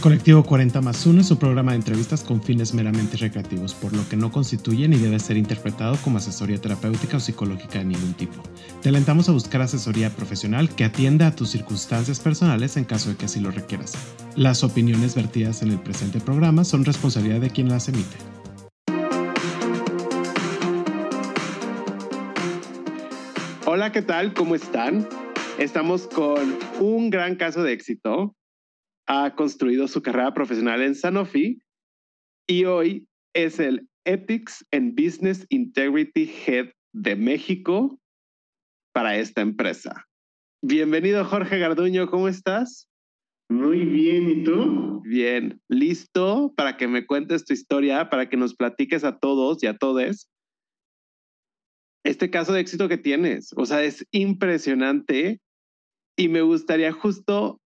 Colectivo 40 más 1 es un programa de entrevistas con fines meramente recreativos, por lo que no constituye ni debe ser interpretado como asesoría terapéutica o psicológica de ningún tipo. Te alentamos a buscar asesoría profesional que atienda a tus circunstancias personales en caso de que así lo requieras. Las opiniones vertidas en el presente programa son responsabilidad de quien las emite. Hola, ¿qué tal? ¿Cómo están? Estamos con un gran caso de éxito ha construido su carrera profesional en Sanofi y hoy es el Ethics and Business Integrity Head de México para esta empresa. Bienvenido Jorge Garduño, ¿cómo estás? Muy bien, ¿y tú? Bien, listo para que me cuentes tu historia, para que nos platiques a todos y a todes este caso de éxito que tienes. O sea, es impresionante y me gustaría justo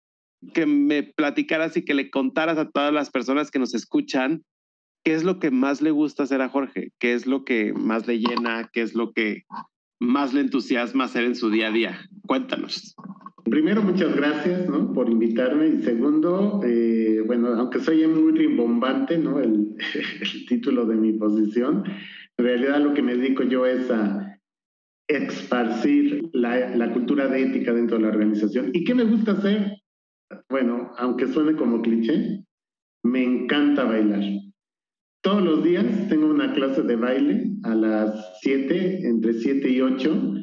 que me platicaras y que le contaras a todas las personas que nos escuchan qué es lo que más le gusta hacer a Jorge, qué es lo que más le llena, qué es lo que más le entusiasma hacer en su día a día. Cuéntanos. Primero, muchas gracias ¿no? por invitarme. Y segundo, eh, bueno, aunque soy muy rimbombante, ¿no? El, el, título de mi posición, en realidad lo que me dedico yo es a esparcir la, la cultura de ética dentro de la organización. ¿Y qué me gusta hacer? Bueno, aunque suene como cliché, me encanta bailar. Todos los días tengo una clase de baile a las 7, entre 7 y 8,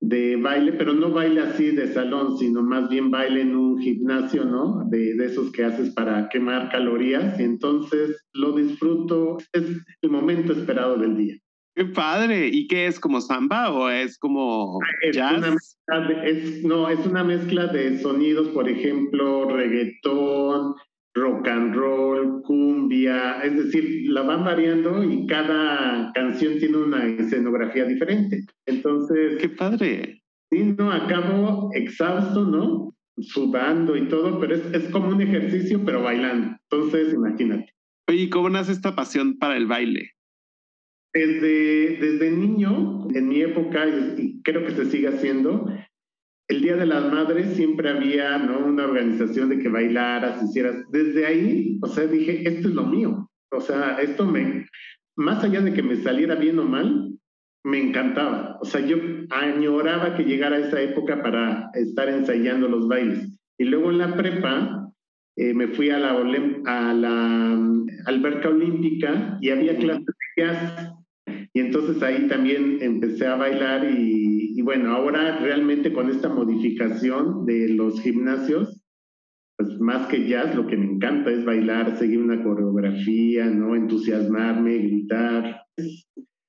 de baile, pero no baile así de salón, sino más bien baile en un gimnasio, ¿no? De, de esos que haces para quemar calorías y entonces lo disfruto, es el momento esperado del día. Qué padre. ¿Y qué es como samba o es como es jazz? es, no, es una mezcla de sonidos, por ejemplo, reggaetón, rock and roll, cumbia, es decir, la van variando y cada canción tiene una escenografía diferente. Entonces, qué padre. Sí, no, acabo exhausto, ¿no? Sudando y todo, pero es, es como un ejercicio, pero bailando. Entonces, imagínate. Oye, ¿cómo nace esta pasión para el baile? Desde, desde niño, en mi época, y creo que se sigue haciendo, el Día de las Madres siempre había ¿no? una organización de que bailaras, hicieras. Desde ahí, o sea, dije, esto es lo mío. O sea, esto me, más allá de que me saliera bien o mal, me encantaba. O sea, yo añoraba que llegara esa época para estar ensayando los bailes. Y luego en la prepa eh, me fui a la, a la um, alberca olímpica y había clases de jazz. Y entonces ahí también empecé a bailar y, y, bueno, ahora realmente con esta modificación de los gimnasios, pues más que jazz, lo que me encanta es bailar, seguir una coreografía, ¿no? Entusiasmarme, gritar. Es,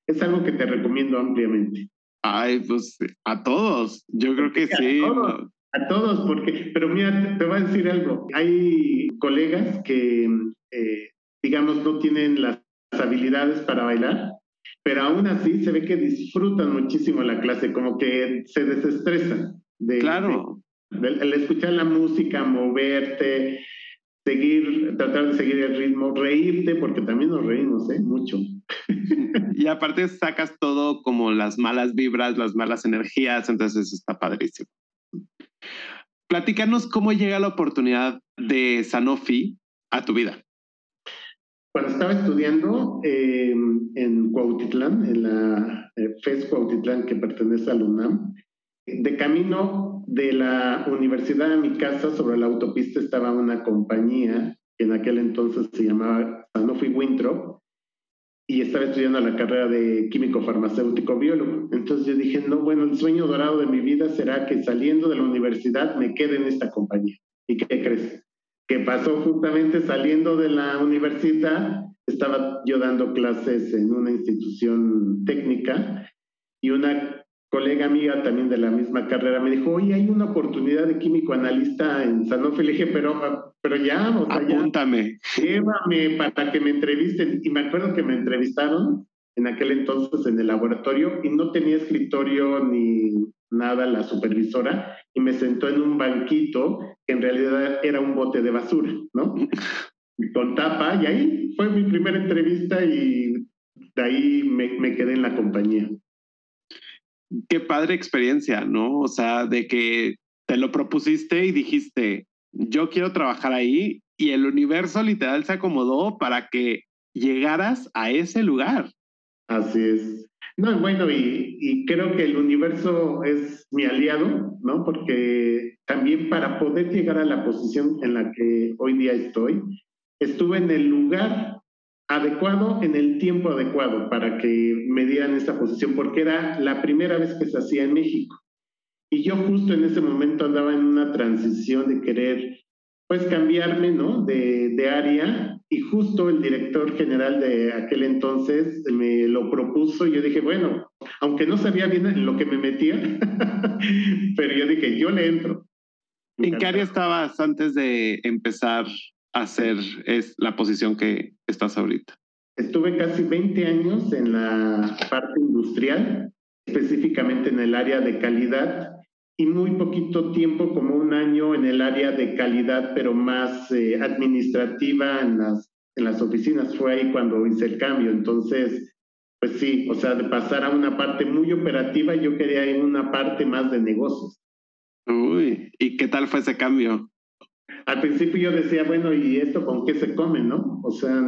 es algo que te recomiendo ampliamente. Ay, pues a todos, yo creo que sí. A todos, a todos, porque, pero mira, te voy a decir algo. Hay colegas que, eh, digamos, no tienen las habilidades para bailar, pero aún así se ve que disfrutan muchísimo la clase, como que se desestresan. De, claro. De, de, el escuchar la música, moverte, seguir, tratar de seguir el ritmo, reírte, porque también nos reímos, ¿eh? Mucho. Y aparte sacas todo como las malas vibras, las malas energías, entonces está padrísimo. Platícanos cómo llega la oportunidad de Sanofi a tu vida. Cuando estaba estudiando eh, en Cuautitlán, en la eh, FES Cuautitlán que pertenece a la UNAM, de camino de la universidad a mi casa, sobre la autopista estaba una compañía que en aquel entonces se llamaba Sanofi Winthrop y estaba estudiando la carrera de químico farmacéutico biólogo. Entonces yo dije, no, bueno, el sueño dorado de mi vida será que saliendo de la universidad me quede en esta compañía. ¿Y qué crees? Que pasó justamente saliendo de la universidad, estaba yo dando clases en una institución técnica y una colega amiga también de la misma carrera me dijo, oye, hay una oportunidad de químico analista en Sanofi. Le dije, pero, pero ya, o sea, Apúntame. Ya, llévame para que me entrevisten. Y me acuerdo que me entrevistaron en aquel entonces en el laboratorio y no tenía escritorio ni nada la supervisora y me sentó en un banquito que en realidad era un bote de basura, ¿no? Con tapa y ahí fue mi primera entrevista y de ahí me, me quedé en la compañía qué padre experiencia, ¿no? O sea, de que te lo propusiste y dijiste, yo quiero trabajar ahí y el universo literal se acomodó para que llegaras a ese lugar. Así es. No, bueno, y, y, creo que el universo es mi aliado, ¿no? Porque también para poder llegar a la posición en la que hoy día estoy, estuve en el lugar adecuado, en el tiempo adecuado para que me dieran esta posición, porque era la primera vez que se hacía en México. Y yo justo en ese momento andaba en una transición de querer, pues, cambiarme, ¿no? De, de área y justo el director general de aquel entonces me lo propuso y yo dije, bueno, aunque no sabía bien en lo que me metía, pero yo dije, yo le entro. ¿En qué área estabas antes de empezar a hacer es la posición que estás ahorita? Estuve casi 20 años en la parte industrial, específicamente en el área de calidad y muy poquito tiempo, como un año en el área de calidad, pero más eh, administrativa en las, en las oficinas. Fue ahí cuando hice el cambio. Entonces, pues sí, o sea, de pasar a una parte muy operativa, yo quería ir a una parte más de negocios. Uy, ¿y qué tal fue ese cambio? Al principio yo decía, bueno, ¿y esto con qué se come, no? O sea,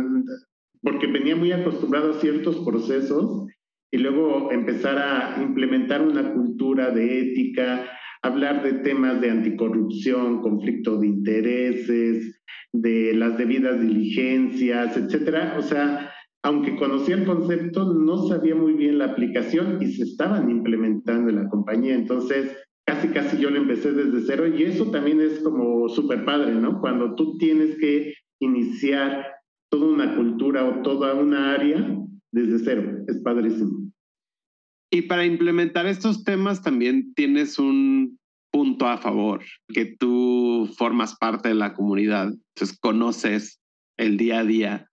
porque venía muy acostumbrado a ciertos procesos y luego empezar a implementar una cultura de ética, hablar de temas de anticorrupción, conflicto de intereses, de las debidas diligencias, etcétera. O sea, aunque conocía el concepto, no sabía muy bien la aplicación y se estaban implementando en la compañía. Entonces, casi, casi yo lo empecé desde cero y eso también es como súper padre, ¿no? Cuando tú tienes que iniciar toda una cultura o toda una área desde cero. Es padrísimo. Y para implementar estos temas también tienes un punto a favor, que tú formas parte de la comunidad, entonces conoces el día a día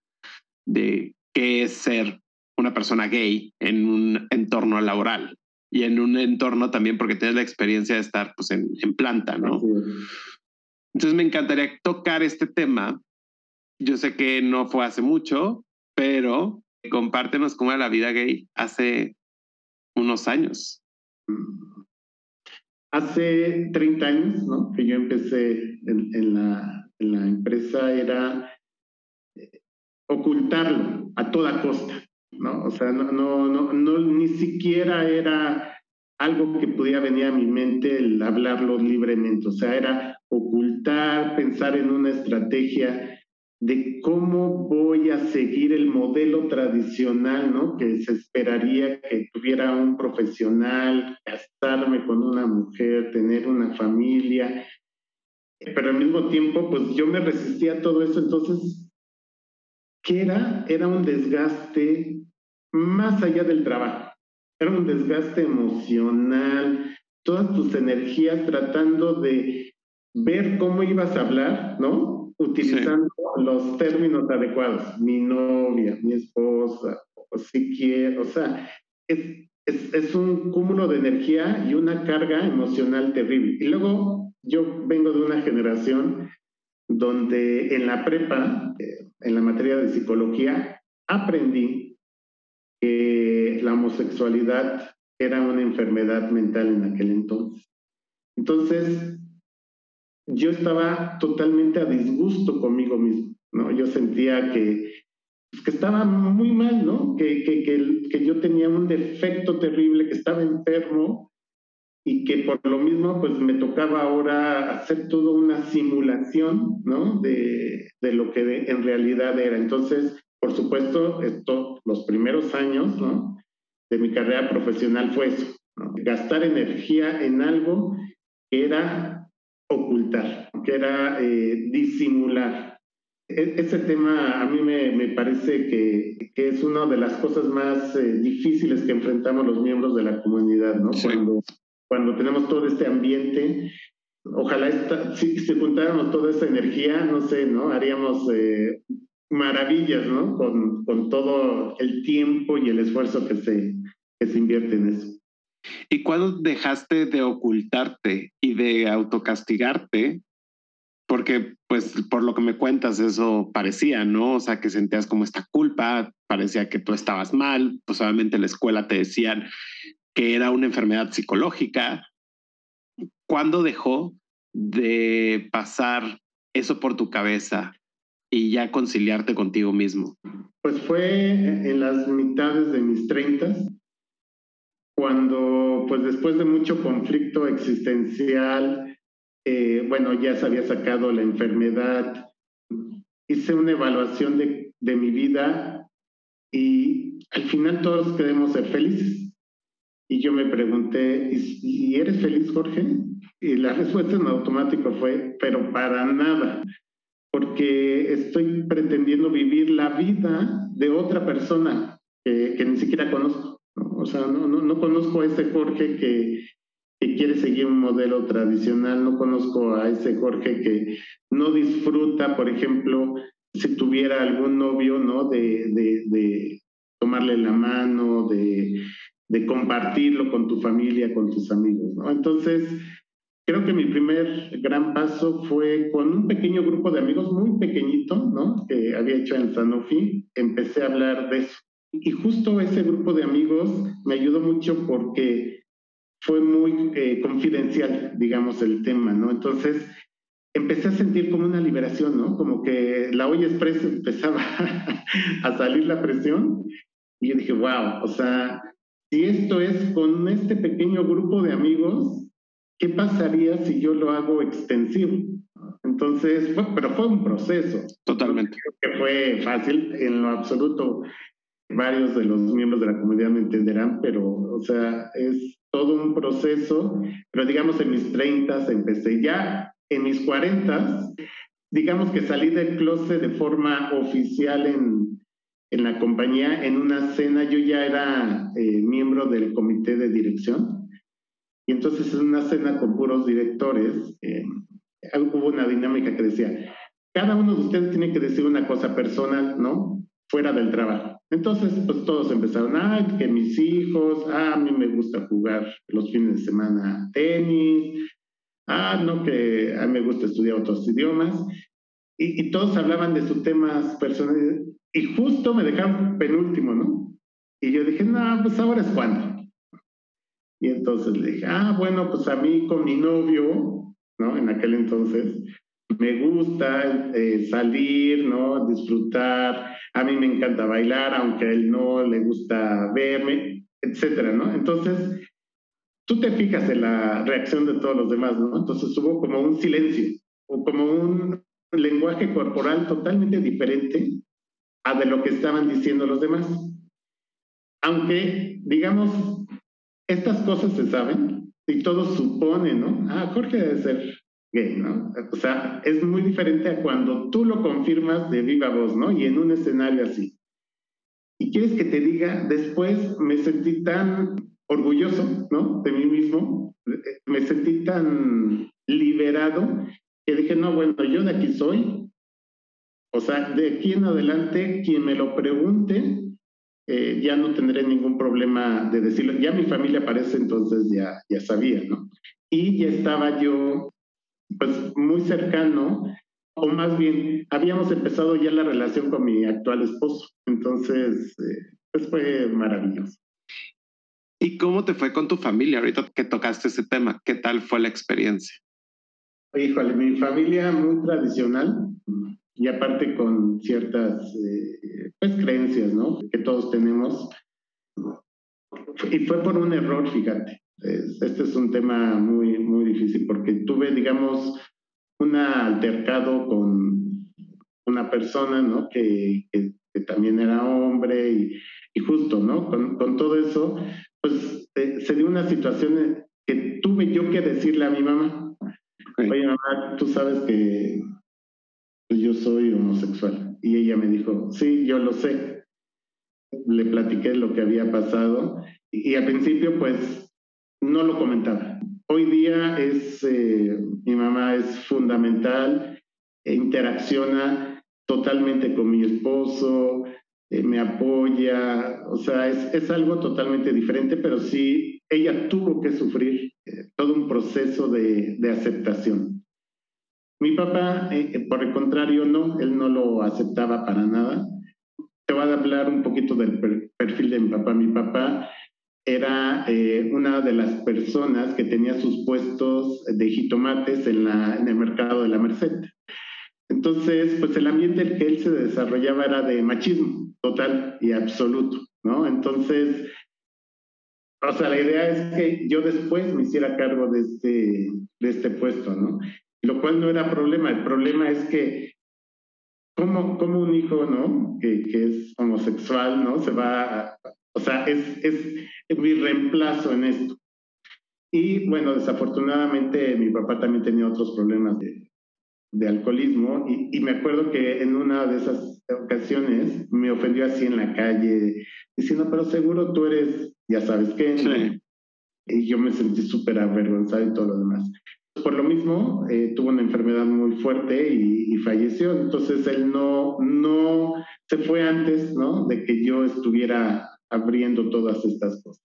de qué es ser una persona gay en un entorno laboral y en un entorno también porque tienes la experiencia de estar pues, en, en planta, ¿no? Entonces me encantaría tocar este tema. Yo sé que no fue hace mucho, pero compártenos cómo era la vida gay hace unos años. Hace 30 años, ¿no? Que yo empecé en, la, en la, empresa era eh, ocultarlo a toda costa, ¿no? O sea, no, no, no, no, ni siquiera era algo que podía venir a mi mente el hablarlo libremente, o sea, era ocultar, pensar en una estrategia de cómo voy a seguir el modelo tradicional, ¿no? Que se esperaría que tuviera un profesional, casarme con una mujer, tener una familia, pero al mismo tiempo, pues yo me resistía a todo eso, entonces, ¿qué era? Era un desgaste más allá del trabajo, era un desgaste emocional, todas tus energías tratando de ver cómo ibas a hablar, ¿no? Utilizando los términos adecuados, mi novia, mi esposa, o si quiere, o sea, es, es, es, un cúmulo de energía y una carga emocional terrible. Y luego yo vengo de una generación donde en la prepa, eh, en la materia de psicología, aprendí que la homosexualidad era una enfermedad mental en aquel entonces. Entonces, yo estaba totalmente a disgusto conmigo mismo, ¿no? Yo sentía que, que estaba muy mal, ¿no? Que, que, que, que, yo tenía un defecto terrible, que estaba enfermo y que por lo mismo, pues me tocaba ahora hacer toda una simulación, ¿no? De, de lo que en realidad era. Entonces, por supuesto, esto, los primeros años, ¿no? De mi carrera profesional fue eso. Gastar energía en algo que era ocultar, que era eh, disimular. E, ese tema a mí me, me parece que, que, es una de las cosas más eh, difíciles que enfrentamos los miembros de la comunidad, ¿no? Cuando, cuando tenemos todo este ambiente, ojalá esta, si, si juntáramos toda esa energía, no sé, ¿no? Haríamos eh, maravillas, ¿no? Con, con todo el tiempo y el esfuerzo que se, que se invierte en eso. ¿Y cuándo dejaste de ocultarte y de autocastigarte? Porque, pues, por lo que me cuentas, eso parecía, ¿no? O sea, que sentías como esta culpa, parecía que tú estabas mal, pues obviamente en la escuela te decían que era una enfermedad psicológica. ¿Cuándo dejó de pasar eso por tu cabeza y ya conciliarte contigo mismo? Pues fue en las mitades de mis treintas, cuando pues después de mucho conflicto existencial, eh, bueno, ya se había sacado la enfermedad, hice una evaluación de, de mi vida y al final todos queremos ser felices. Y yo me pregunté, ¿y eres feliz, Jorge? Y la respuesta en automático fue, pero para nada, porque estoy pretendiendo vivir la vida de otra persona que, que ni siquiera conozco. O sea, no, no, no, conozco a ese Jorge que, que quiere seguir un modelo tradicional, no conozco a ese Jorge que no disfruta, por ejemplo, si tuviera algún novio, ¿no? De, de, tomarle la mano, de, de compartirlo con tu familia, con tus amigos. Entonces, creo que mi primer gran paso fue con un pequeño grupo de amigos, muy pequeñito, ¿no? Que había hecho en Sanofi, empecé a hablar de eso. Y justo ese grupo de amigos me ayudó mucho porque fue muy eh, confidencial, digamos, el tema, ¿no? Entonces, empecé a sentir como una liberación, ¿no? Como que la olla express empezaba a salir la presión y yo dije, wow, o sea, si esto es con este pequeño grupo de amigos, ¿qué pasaría si yo lo hago extensivo? Entonces, pero fue un proceso. Totalmente. creo que fue fácil en lo absoluto. Varios de los miembros de la comunidad me entenderán, pero, o sea, es todo un proceso. Pero digamos, en mis 30 empecé ya en mis 40, digamos que salí del closet de forma oficial en, en la compañía, en una cena, yo ya era eh, miembro del comité de dirección, y entonces en una cena con puros directores, eh, hubo una dinámica que decía, cada uno de ustedes tiene que decir una cosa personal, ¿no? Fuera del trabajo. Entonces, pues todos empezaron, ah, que mis hijos, ah, a mí me gusta jugar los fines de semana tenis, ah, no, que a mí me gusta estudiar otros idiomas, y, todos hablaban de sus temas personales, y justo me dejaron penúltimo, ¿no? Y yo dije, no, pues ahora es cuando. Y entonces le dije, ah, bueno, pues a mí con mi novio, ¿no? En aquel entonces, me gusta eh, salir, ¿no? Disfrutar, a mí me encanta bailar, aunque a él no le gusta verme, etcétera, ¿no? Entonces, tú te fijas en la reacción de todos los demás, ¿no? Entonces hubo como un silencio o como un lenguaje corporal totalmente diferente a de lo que estaban diciendo los demás. Aunque, digamos, estas cosas se saben y todos suponen, ¿no? Ah, Jorge debe ser gay, ¿no? O sea, es muy diferente a cuando tú lo confirmas de viva voz, ¿no? Y en un escenario así. Y quieres que te diga, después me sentí tan orgulloso, ¿no? De mí mismo. Me sentí tan liberado que dije, no, bueno, yo de aquí soy. O sea, de aquí en adelante, quien me lo pregunte, eh, ya no tendré ningún problema de decirlo. Ya mi familia parece entonces ya, ya sabía, ¿no? Y ya estaba yo, pues, muy cercano, o más bien, habíamos empezado ya la relación con mi actual esposo. Entonces, eh, pues fue maravilloso. ¿Y cómo te fue con tu familia ahorita que tocaste ese tema? ¿Qué tal fue la experiencia? Híjole, mi familia muy tradicional y aparte con ciertas eh, pues, creencias, ¿no? Que todos tenemos. Y fue por un error, fíjate. Este es un tema muy, muy difícil porque tuve, digamos, un altercado con una persona, ¿no? Que, que, también era hombre y, y justo, ¿no? Con, con, todo eso, pues eh, se dio una situación que tuve yo que decirle a mi mamá, oye mamá, tú sabes que yo soy homosexual. Y ella me dijo, sí, yo lo sé. Le platiqué lo que había pasado y, al principio pues no lo comentaba. Hoy día es, eh, mi mamá es fundamental, e interacciona totalmente con mi esposo, eh, me apoya, o sea, es, es, algo totalmente diferente, pero sí, ella tuvo que sufrir eh, todo un proceso de, de aceptación. Mi papá, por el contrario, no, él no lo aceptaba para nada. Te voy a hablar un poquito del perfil de mi papá. Mi papá era una de las personas que tenía sus puestos de jitomates en, el mercado de la Merced. Entonces, pues el ambiente en el que él se desarrollaba era de machismo total y absoluto, ¿no? Entonces, o sea, la idea es que yo después me hiciera cargo de este, de este puesto, ¿no? Lo cual no era problema. El problema es que, como, como un hijo, ¿no? Que, que, es homosexual, ¿no? Se va, a, o sea, es, es, es mi reemplazo en esto. Y bueno, desafortunadamente mi papá también tenía otros problemas de, de alcoholismo y, y, me acuerdo que en una de esas ocasiones me ofendió así en la calle, diciendo, pero seguro tú eres ya sabes qué. Sí. Y yo me sentí súper avergonzado y todo lo demás. Por lo mismo, eh, tuvo una enfermedad muy fuerte y, y, falleció. Entonces él no, no se fue antes ¿no? de que yo estuviera abriendo todas estas cosas.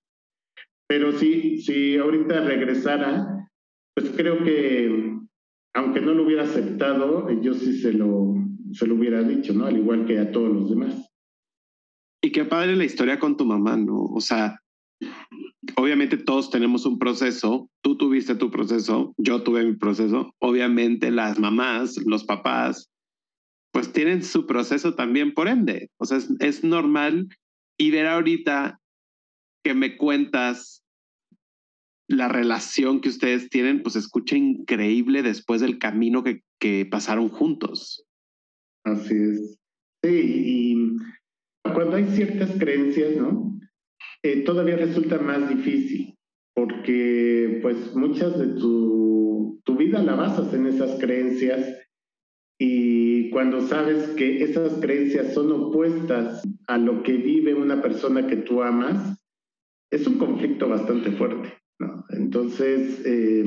Pero sí, si ahorita regresara, pues creo que aunque no lo hubiera aceptado, yo sí se lo, se lo hubiera dicho, ¿no? Al igual que a todos los demás. Y qué padre la historia con tu mamá, ¿no? O sea, obviamente todos tenemos un proceso, tú tuviste tu proceso, yo tuve mi proceso, obviamente las mamás, los papás, pues tienen su proceso también por ende, o sea, es, es normal y ver ahorita que me cuentas la relación que ustedes tienen, pues escucha increíble después del camino que, que pasaron juntos. Así es. Sí, y cuando hay ciertas creencias, ¿no? Eh, todavía resulta más difícil porque pues muchas de tu, tu vida la basas en esas creencias y cuando sabes que esas creencias son opuestas a lo que vive una persona que tú amas, es un conflicto bastante fuerte. ¿no? Entonces, eh,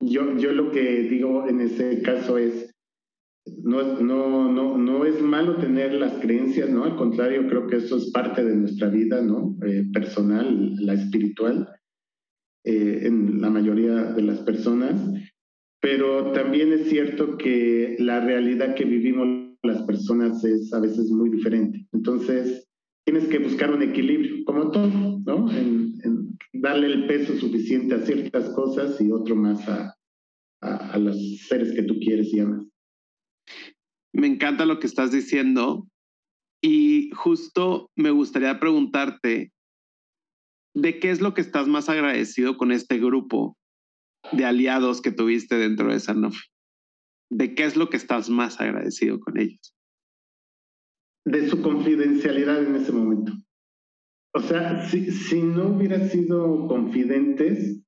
yo, yo lo que digo en ese caso es, no, no, no, no es malo tener las creencias, ¿no? Al contrario, creo que eso es parte de nuestra vida, ¿no? Eh, personal, la espiritual, eh, en la mayoría de las personas. Pero también es cierto que la realidad que vivimos las personas es a veces muy diferente. Entonces, tienes que buscar un equilibrio, como todo, ¿no? En, darle el peso suficiente a ciertas cosas y otro más a, a, a los seres que tú quieres y amas. Me encanta lo que estás diciendo y justo me gustaría preguntarte, ¿de qué es lo que estás más agradecido con este grupo de aliados que tuviste dentro de Sanofi? ¿De qué es lo que estás más agradecido con ellos? De su confidencialidad en ese momento. O sea, si, si no hubiera sido confidentes,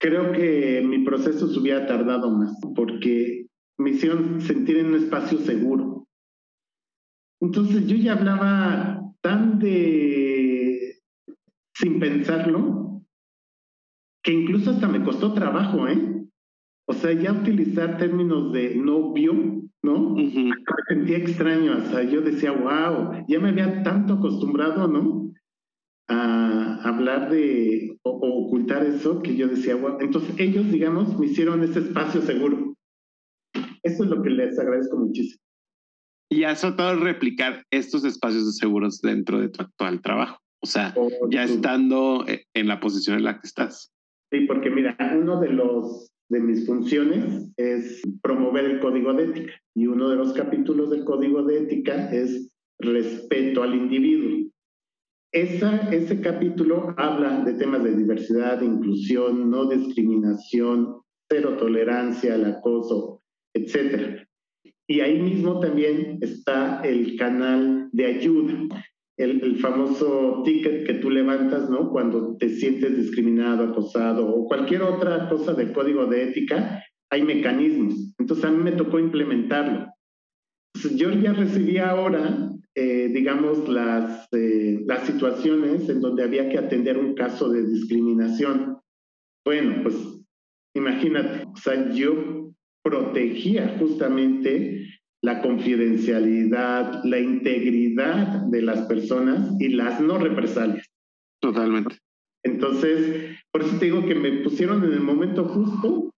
creo que mi proceso se hubiera tardado más, porque me hicieron sentir en un espacio seguro. Entonces yo ya hablaba tan de sin pensarlo que incluso hasta me costó trabajo, ¿eh? O sea, ya utilizar términos de novio, ¿no? Me sentía extraño, o sea, yo decía, wow, ya me había tanto acostumbrado, ¿no? A hablar de o, o ocultar eso que yo decía, wow. Entonces ellos, digamos, me hicieron ese espacio seguro. Eso es lo que les agradezco muchísimo. Y has tratado de replicar estos espacios de seguros dentro de tu actual trabajo. O sea, oh, ya tú. estando e, en la posición en la que estás. Sí, porque mira, uno de los de mis funciones es promover el código de ética y uno de los capítulos del código de ética es respeto al individuo. Esa, ese capítulo habla de temas de diversidad, inclusión, no discriminación, cero tolerancia al acoso, etcétera. Y ahí mismo también está el canal de ayuda, el, el, famoso ticket que tú levantas, ¿no? Cuando te sientes discriminado, acosado o cualquier otra cosa del código de ética, hay mecanismos. Entonces a mí me tocó implementarlo. Entonces, yo ya recibí ahora, eh, digamos, las, eh, las situaciones en donde había que atender un caso de discriminación. Bueno, pues imagínate, o sea, yo protegía justamente la confidencialidad, la integridad de las personas y las no represalias. Totalmente. Entonces, por eso te digo que me pusieron en el momento justo,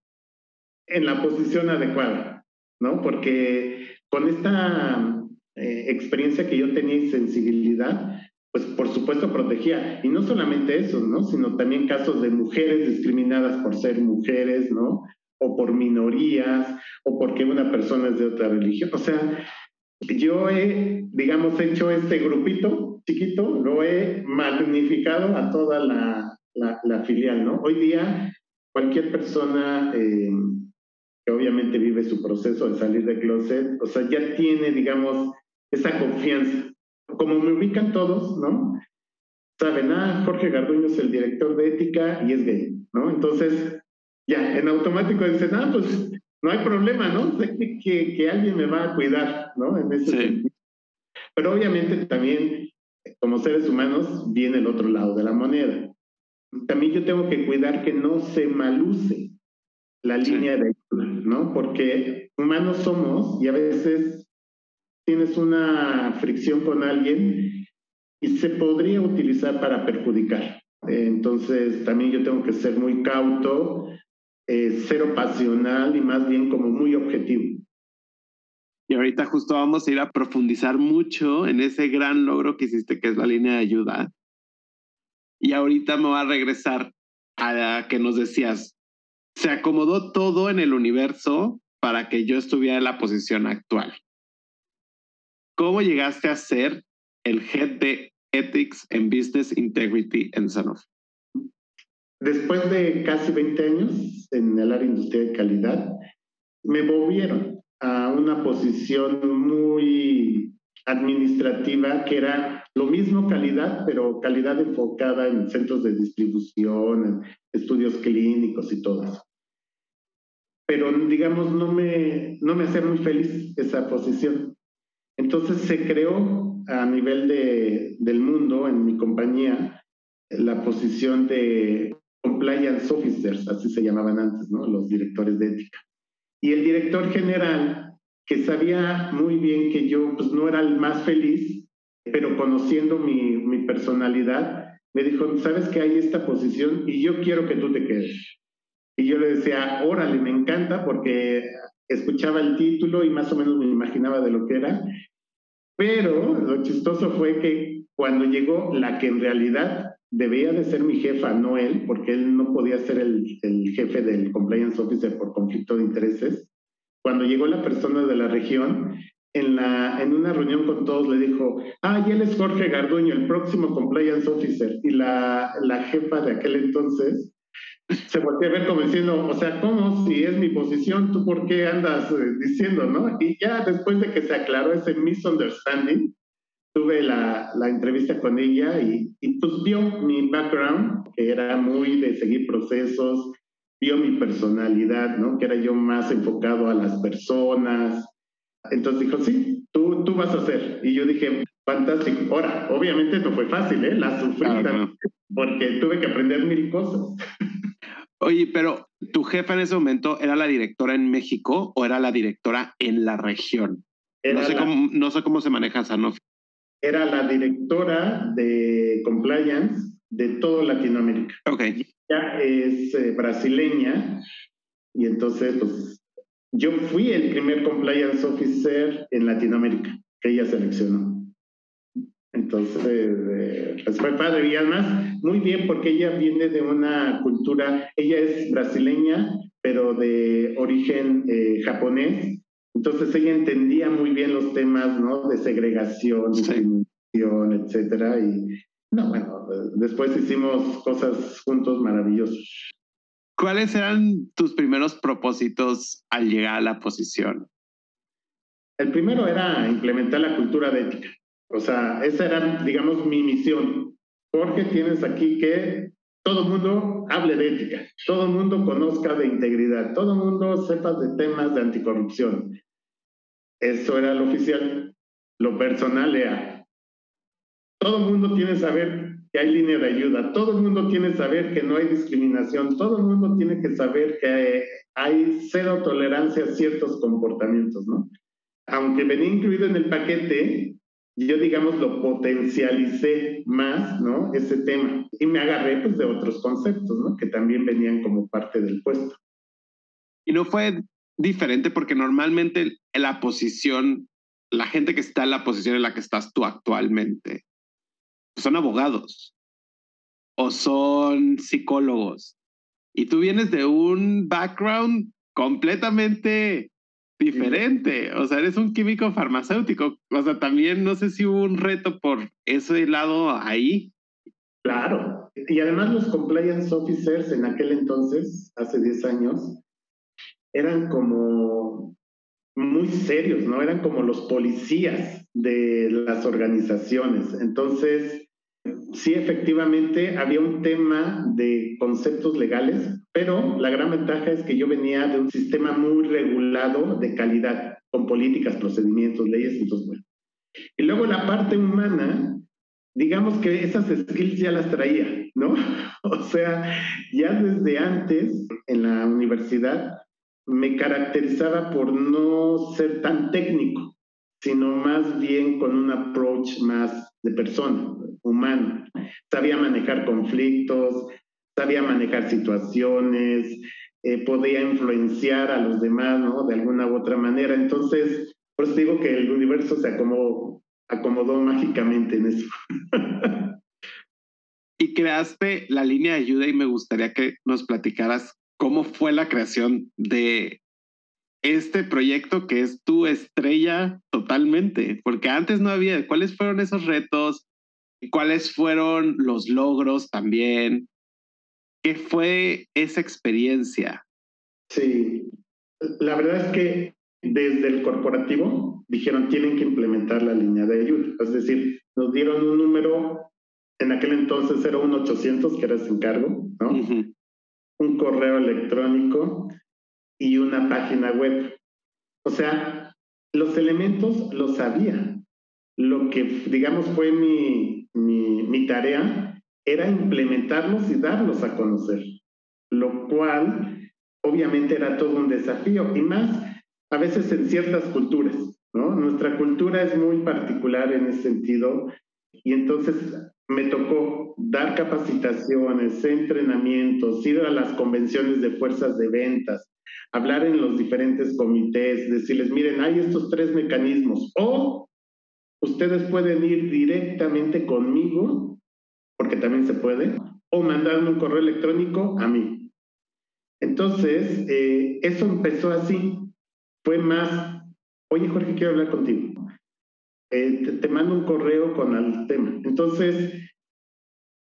en la posición adecuada, ¿no? Porque con esta eh, experiencia que yo tenía y sensibilidad, pues por supuesto protegía. Y no solamente eso, ¿no? Sino también casos de mujeres discriminadas por ser mujeres, ¿no? O por minorías o porque una persona es de otra religión. O sea, yo he, digamos, hecho este grupito chiquito, lo he magnificado a toda la, la, filial, ¿no? Hoy día, cualquier persona eh, que obviamente vive su proceso de salir de closet, o sea, ya tiene, digamos, esa confianza. Como me ubican todos, ¿no? Saben, ah, Jorge Garduño es el director de ética y es gay, ¿no? Entonces, ya, en automático dicen, ah, pues no hay problema, ¿no? Sé que, que, alguien me va a cuidar, ¿no? En ese sentido. Pero obviamente también, como seres humanos, viene el otro lado de la moneda. También yo tengo que cuidar que no se maluse la línea de ayuda, ¿no? Porque humanos somos y a veces tienes una fricción con alguien y se podría utilizar para perjudicar. Entonces, también yo tengo que ser muy cauto eh, cero pasional y más bien como muy objetivo. Y ahorita justo vamos a ir a profundizar mucho en ese gran logro que hiciste, que es la línea de ayuda. Y ahorita me va a regresar a que nos decías, se acomodó todo en el universo para que yo estuviera en la posición actual. ¿Cómo llegaste a ser el head de Ethics and Business Integrity en Sanofi? Después de casi 20 años en el área industrial de calidad, me movieron a una posición muy administrativa que era lo mismo calidad, pero calidad enfocada en centros de distribución, en estudios clínicos y todo eso. Pero digamos, no me, no me hacía muy feliz esa posición. Entonces se creó a nivel de, del mundo, en mi compañía, la posición de compliance officers, así se llamaban antes, ¿no? Los directores de ética. Y el director general, que sabía muy bien que yo pues, no era el más feliz, pero conociendo mi, mi personalidad, me dijo, sabes que hay esta posición y yo quiero que tú te quedes. Y yo le decía, órale, me encanta porque escuchaba el título y más o menos me imaginaba de lo que era. Pero lo chistoso fue que cuando llegó la que en realidad debía de ser mi jefa, no él, porque él no podía ser el, jefe del compliance officer por conflicto de intereses. Cuando llegó la persona de la región, en, una reunión con todos le dijo, ah, y él es Jorge Garduño, el próximo compliance officer. Y la, la jefa de aquel entonces se volvió a ver como diciendo, o sea, ¿cómo? Si es mi posición, ¿tú por qué andas eh, diciendo, no? Y ya después de que se aclaró ese misunderstanding, tuve la, la entrevista con ella y, y, pues vio mi background, que era muy de seguir procesos, vio mi personalidad, ¿no? Que era yo más enfocado a las personas. Entonces dijo, sí, tú, tú vas a hacer. Y yo dije, fantástico. Ahora, obviamente no fue fácil, ¿eh? La sufrí porque tuve que aprender mil cosas. Oye, pero ¿tu jefa en ese momento era la directora en México o era la directora en la región? no, sé cómo, no sé cómo se maneja Sanofi era la directora de compliance de toda Latinoamérica. Ok. Ella es eh, brasileña y entonces, pues, yo fui el primer compliance officer en Latinoamérica que ella seleccionó. Entonces, eh, pues fue padre y además muy bien porque ella viene de una cultura, ella es brasileña, pero de origen eh, japonés entonces ella entendía muy bien los temas, ¿no? De segregación, discriminación, etcétera. Y, no, bueno, después hicimos cosas juntos maravillosas. ¿Cuáles eran tus primeros propósitos al llegar a la posición? El primero era implementar la cultura de ética. O sea, esa era, digamos, mi misión. Porque tienes aquí que todo el mundo hable de ética, todo el mundo conozca de integridad, todo el mundo sepa de temas de anticorrupción. Eso era lo oficial. Lo personal era, todo el mundo tiene que saber que hay línea de ayuda, todo el mundo tiene que saber que no hay discriminación, todo el mundo tiene que saber que hay cero tolerancia a ciertos comportamientos, ¿no? Aunque venía incluido en el paquete, yo, digamos, lo potencialicé más, ¿no? Ese tema. Y me agarré, pues, de otros conceptos, ¿no? Que también venían como parte del puesto. ¿Y no fue diferente porque normalmente la posición, la gente que está en la posición en la que estás tú actualmente, son abogados o son psicólogos. Y tú vienes de un background completamente diferente. O sea, eres un químico farmacéutico. O sea, también no sé si hubo un reto por ese lado ahí. Claro. Y además los compliance officers en aquel entonces, hace 10 años, eran como muy serios, ¿no? Eran como los policías de las organizaciones. Entonces, sí, efectivamente, había un tema de conceptos legales, pero la gran ventaja es que yo venía de un sistema muy regulado de calidad, con políticas, procedimientos, leyes, entonces, bueno. Y luego la parte humana, digamos que esas skills ya las traía, ¿no? O sea, ya desde antes, en la universidad, me caracterizaba por no ser tan técnico, sino más bien con un approach más de persona, humano. Sabía manejar conflictos, sabía manejar situaciones, eh, podía influenciar a los demás, ¿no? De alguna u otra manera. Entonces, por eso digo que el universo se acomodó, acomodó mágicamente en eso. y creaste la línea de ayuda y me gustaría que nos platicaras cómo fue la creación de este proyecto que es tu estrella totalmente, porque antes no había, ¿cuáles fueron esos retos? ¿Cuáles fueron los logros también? ¿Qué fue esa experiencia? Sí, la verdad es que desde el corporativo dijeron tienen que implementar la línea de ayuda, es decir, nos dieron un número, en aquel entonces era un 800 que era sin cargo, ¿no? Un correo electrónico y una página web. O sea, los elementos los sabía. Lo que, digamos, fue mi, mi, tarea era implementarlos y darlos a conocer, lo cual obviamente era todo un desafío y más a veces en ciertas culturas, ¿no? Nuestra cultura es muy particular en ese sentido y entonces me tocó dar capacitaciones, entrenamientos, ir a las convenciones de fuerzas de ventas, hablar en los diferentes comités, decirles, miren, hay estos tres mecanismos. O ustedes pueden ir directamente conmigo, porque también se puede, o mandarme un correo electrónico a mí. Entonces, eh, eso empezó así. Fue más, oye Jorge, quiero hablar contigo. Eh, te, mando un correo con el tema. Entonces,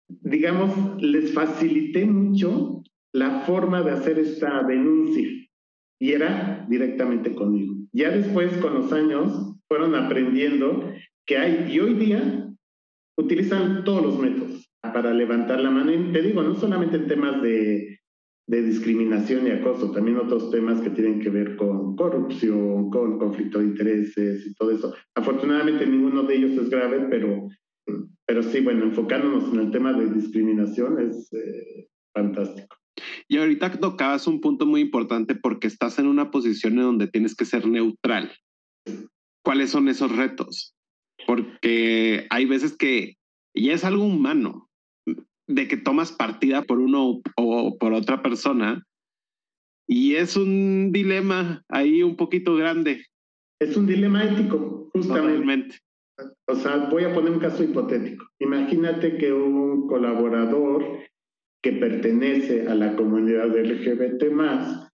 digamos, les facilité mucho la forma de hacer esta denuncia y era directamente conmigo. Ya después, con los años, fueron aprendiendo que hay, y hoy día utilizan todos los métodos para levantar la mano. Y te digo, no solamente en temas de de discriminación y acoso, también otros temas que tienen que ver con corrupción, con conflicto de intereses y todo eso. Afortunadamente ninguno de ellos es grave, pero, pero sí, bueno, enfocándonos en el tema de discriminación es eh, fantástico. Y ahorita tocabas un punto muy importante porque estás en una posición en donde tienes que ser neutral. ¿Cuáles son esos retos? Porque hay veces que ya es algo humano, de que tomas partida por uno o por otra persona. Y es un dilema ahí un poquito grande. Es un dilema ético, justamente. O sea, voy a poner un caso hipotético. Imagínate que un colaborador que pertenece a la comunidad LGBT más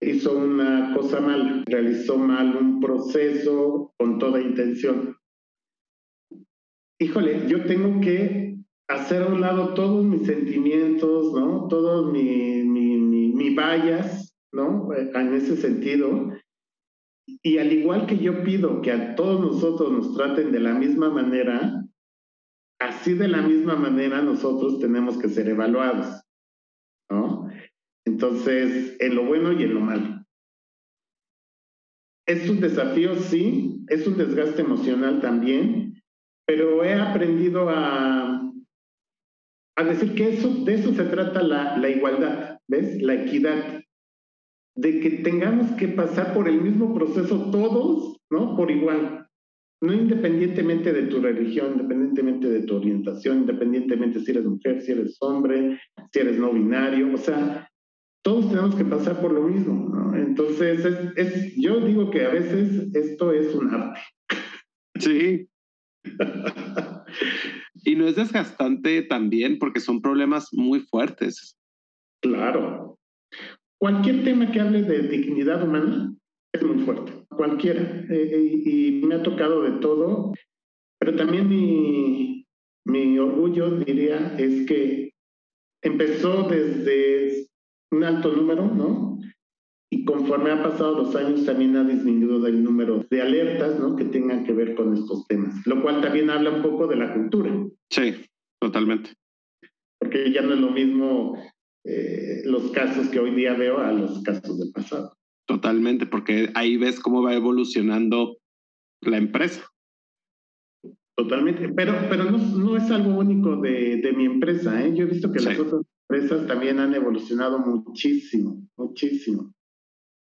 hizo una cosa mal, realizó mal un proceso con toda intención. Híjole, yo tengo que hacer a un lado todos mis sentimientos, ¿no? Todos mi, mi vallas, ¿no? En ese sentido. Y al igual que yo pido que a todos nosotros nos traten de la misma manera, así de la misma manera nosotros tenemos que ser evaluados, ¿no? Entonces, en lo bueno y en lo malo. Es un desafío, sí, es un desgaste emocional también, pero he aprendido a a decir que eso, de eso se trata la, la igualdad, ¿ves? La equidad. De que tengamos que pasar por el mismo proceso todos, ¿no? Por igual. No independientemente de tu religión, independientemente de tu orientación, independientemente si eres mujer, si eres hombre, si eres no binario, o sea, todos tenemos que pasar por lo mismo, ¿no? Entonces, es, es, yo digo que a veces esto es un arte. Sí. Y no es desgastante también porque son problemas muy fuertes. Claro. cualquier tema que hable de dignidad humana es muy fuerte, cualquiera. Eh, y, me ha tocado de todo, pero también mi, mi orgullo, diría, es que empezó desde un alto número, ¿no? Y conforme ha pasado los años también ha disminuido el número de alertas, ¿no? Que tengan que ver con estos temas, lo cual también habla un poco de la cultura. Sí, totalmente. Porque ya no es lo mismo eh, los casos que hoy día veo a los casos del pasado. Totalmente, porque ahí ves cómo va evolucionando la empresa. Totalmente, pero, pero no, no es algo único de, de, mi empresa. ¿eh? Yo he visto que las otras empresas también han evolucionado muchísimo, muchísimo.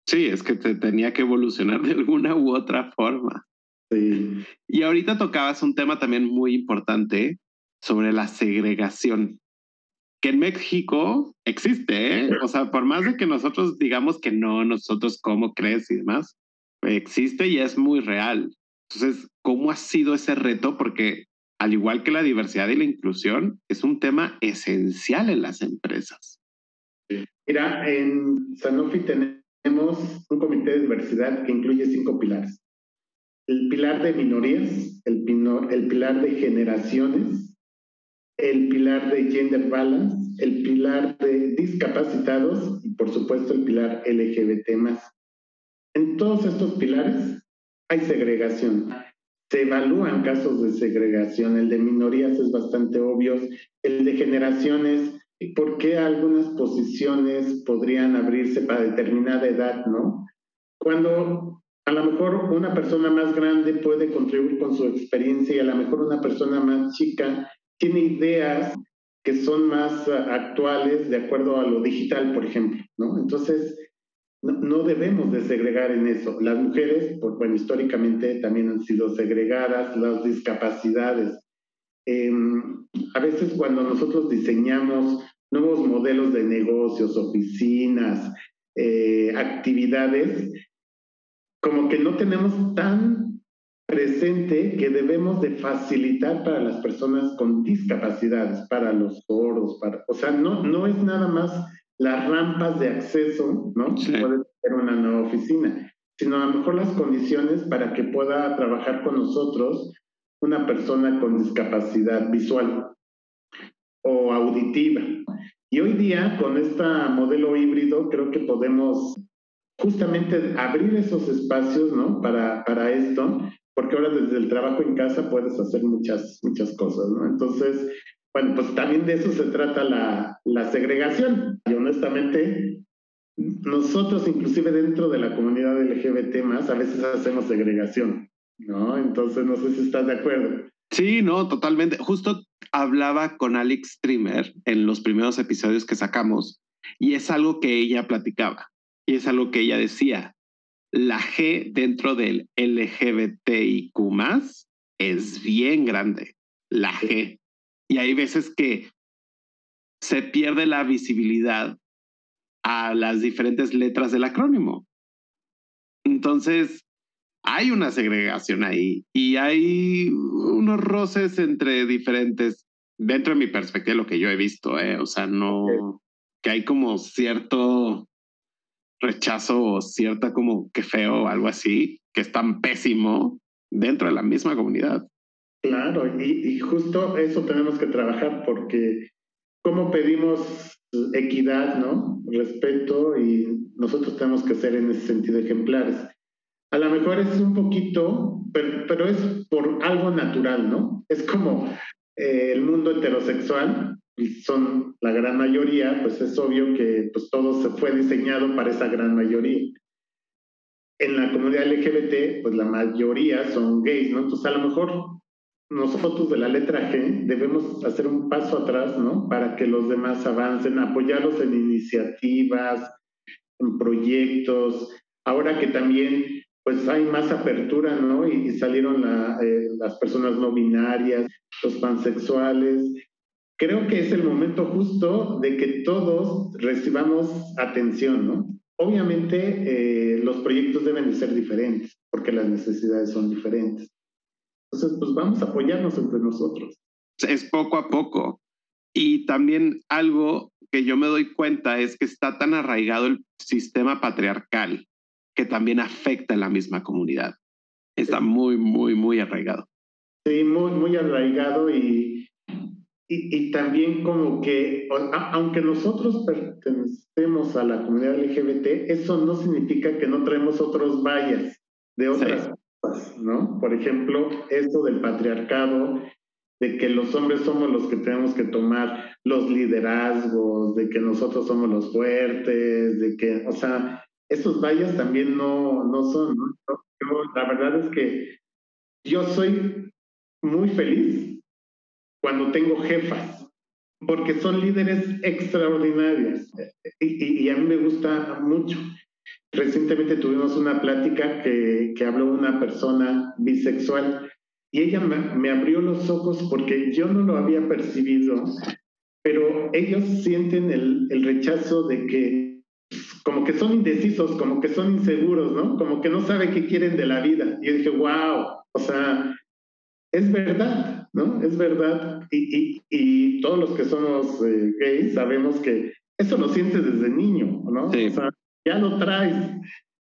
Sí, es que te tenía que evolucionar de alguna u otra forma. Sí. Y ahorita tocabas un tema también muy importante sobre la segregación, que en México existe, ¿eh? O sea, por más de que nosotros digamos que no, nosotros cómo crees y demás, existe y es muy real. Entonces, ¿cómo ha sido ese reto? Porque al igual que la diversidad y la inclusión, es un tema esencial en las empresas. Mira, en Sanofi tenemos un comité de diversidad que incluye cinco pilares. El pilar de minorías, el, el pilar de generaciones, el pilar de gender balance, el pilar de discapacitados y por supuesto el pilar LGBT En todos estos pilares hay segregación. Se evalúan casos de segregación. El de minorías es bastante obvio. El de generaciones, ¿por qué algunas posiciones podrían abrirse para determinada edad, no? Cuando a lo mejor una persona más grande puede contribuir con su experiencia y a lo mejor una persona más chica tiene ideas que son más actuales de acuerdo a lo digital, por ejemplo, ¿no? Entonces, no, debemos de segregar en eso. Las mujeres, pues, bueno, históricamente también han sido segregadas, las discapacidades. Em, a veces cuando nosotros diseñamos nuevos modelos de negocios, oficinas, eh, actividades, como que no tenemos tan presente que debemos de facilitar para las personas con discapacidades, para los gordos, para, o sea, no, no es nada más las rampas de acceso, ¿no? Puede ser una nueva oficina, sino a lo mejor las condiciones para que pueda trabajar con nosotros una persona con discapacidad visual o auditiva. Y hoy día, con este modelo híbrido, creo que podemos justamente abrir esos espacios, ¿no? Para, para esto, porque ahora desde el trabajo en casa puedes hacer muchas, muchas cosas, ¿no? Entonces, bueno, pues también de eso se trata la, la segregación. Y honestamente, nosotros inclusive dentro de la comunidad LGBT más, a veces hacemos segregación, ¿no? Entonces, no sé si estás de acuerdo. Sí, no, totalmente. Justo hablaba con Alex Streamer en los primeros episodios que sacamos y es algo que ella platicaba y es algo que ella decía. La G dentro del LGBTIQ es bien grande. La G. Y hay veces que se pierde la visibilidad a las diferentes letras del acrónimo. Entonces, hay una segregación ahí y hay unos roces entre diferentes, dentro de mi perspectiva, lo que yo he visto, ¿eh? o sea, no, que hay como cierto rechazo cierta como que feo o algo así, que es tan pésimo dentro de la misma comunidad. Claro, y, justo eso tenemos que trabajar porque cómo pedimos equidad, ¿no? Respeto y nosotros tenemos que ser en ese sentido ejemplares. A lo mejor es un poquito, pero, es por algo natural, ¿no? Es como eh, el mundo heterosexual, y son la gran mayoría, pues es obvio que pues todo se fue diseñado para esa gran mayoría. En la comunidad LGBT, pues la mayoría son gays, ¿no? Entonces a lo mejor nosotros de la letra G debemos hacer un paso atrás, ¿no? Para que los demás avancen, apoyarlos en iniciativas, en proyectos. Ahora que también, pues hay más apertura, ¿no? Y, salieron eh, las personas no binarias, los pansexuales. Creo que es el momento justo de que todos recibamos atención, ¿no? Obviamente eh, los proyectos deben de ser diferentes, porque las necesidades son diferentes entonces, pues vamos a apoyarnos entre nosotros. Es poco a poco. Y también algo que yo me doy cuenta es que está tan arraigado el sistema patriarcal que también afecta a la misma comunidad. Está muy, muy, muy arraigado. Sí, muy, muy arraigado y, y, también como que, aunque nosotros pertenecemos a la comunidad LGBT, eso no significa que no traemos otros vallas de otras cosas, ¿no? Por ejemplo, esto del patriarcado, de que los hombres somos los que tenemos que tomar los liderazgos, de que nosotros somos los fuertes, de que, o sea, esos vallas también no, no son, ¿no? la verdad es que yo soy muy feliz cuando tengo jefas, porque son líderes extraordinarias y, a mí me gusta mucho. Recientemente tuvimos una plática que, que habló una persona bisexual y ella me, abrió los ojos porque yo no lo había percibido, pero ellos sienten el, el rechazo de que como que son indecisos, como que son inseguros, ¿no? Como que no saben qué quieren de la vida. Y yo dije, wow, o sea, es verdad, ¿no? Es verdad. Y, y, todos los que somos eh, gays sabemos que eso lo sientes desde niño, ¿no? O sea, ya lo traes.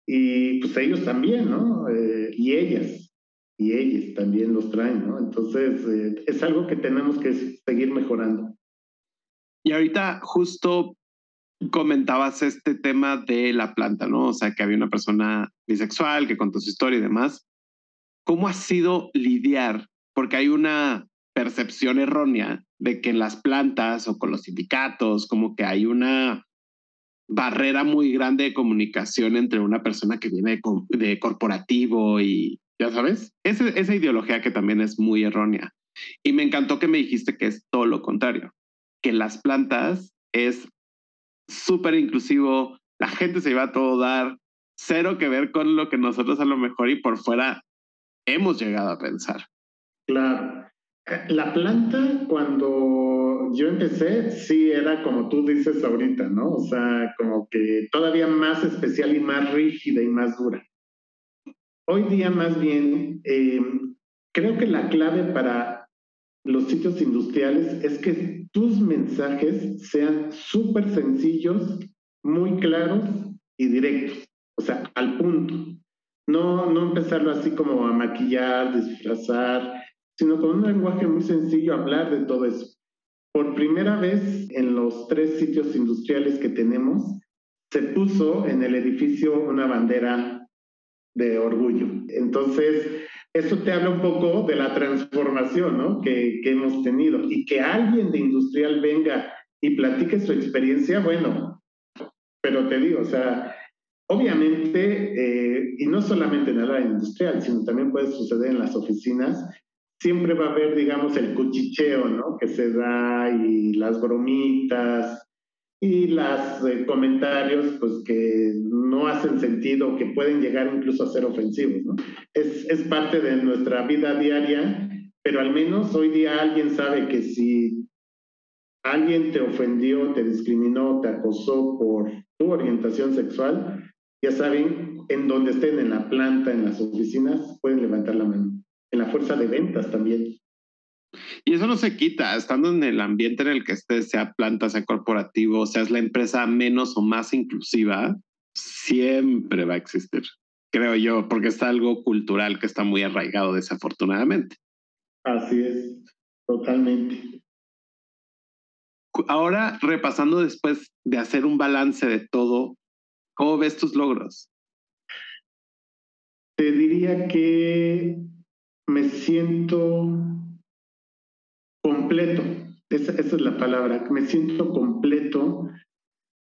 Y pues ellos también, ¿no? Eh, y ellas, y ellas también los traen, ¿no? Entonces, eh, es algo que tenemos que seguir mejorando. Y ahorita justo comentabas este tema de la planta, ¿no? O sea, que había una persona bisexual que contó su historia y demás. ¿Cómo ha sido lidiar porque hay una percepción errónea de que en las plantas o con los sindicatos, como que hay una barrera muy grande de comunicación entre una persona que viene de, corporativo y, ya sabes, esa ideología que también es muy errónea. Y me encantó que me dijiste que es todo lo contrario, que las plantas es súper inclusivo, la gente se va a todo dar, cero que ver con lo que nosotros a lo mejor y por fuera hemos llegado a pensar. Claro. La planta, cuando yo empecé, sí era como tú dices ahorita, ¿no? O sea, como que todavía más especial y más rígida y más dura. Hoy día, más bien, eh, creo que la clave para los sitios industriales es que tus mensajes sean súper sencillos, muy claros y directos, o sea, al punto. No, no empezarlo así como a maquillar, disfrazar, sino con un lenguaje muy sencillo hablar de todo eso. Por primera vez en los tres sitios industriales que tenemos, se puso en el edificio una bandera de orgullo. Entonces, eso te habla un poco de la transformación ¿no? que, que hemos tenido y que alguien de industrial venga y platique su experiencia, bueno, pero te digo, o sea, obviamente, eh, y no solamente en el área industrial, sino también puede suceder en las oficinas, siempre va a haber, digamos, el cuchicheo, ¿no? Que se da y las bromitas y los eh, comentarios, pues que no hacen sentido, que pueden llegar incluso a ser ofensivos, ¿no? Es, es parte de nuestra vida diaria, pero al menos hoy día alguien sabe que si alguien te ofendió, te discriminó, te acosó por tu orientación sexual, ya saben, en donde estén, en la planta, en las oficinas, pueden levantar la mano en la fuerza de ventas también. Y eso no se quita, estando en el ambiente en el que estés, sea planta, sea corporativo, seas la empresa menos o más inclusiva, siempre va a existir, creo yo, porque está algo cultural que está muy arraigado desafortunadamente. Así es, totalmente. Ahora, repasando después de hacer un balance de todo, ¿cómo ves tus logros? Te diría que me siento completo. Esa, es la palabra. Me siento completo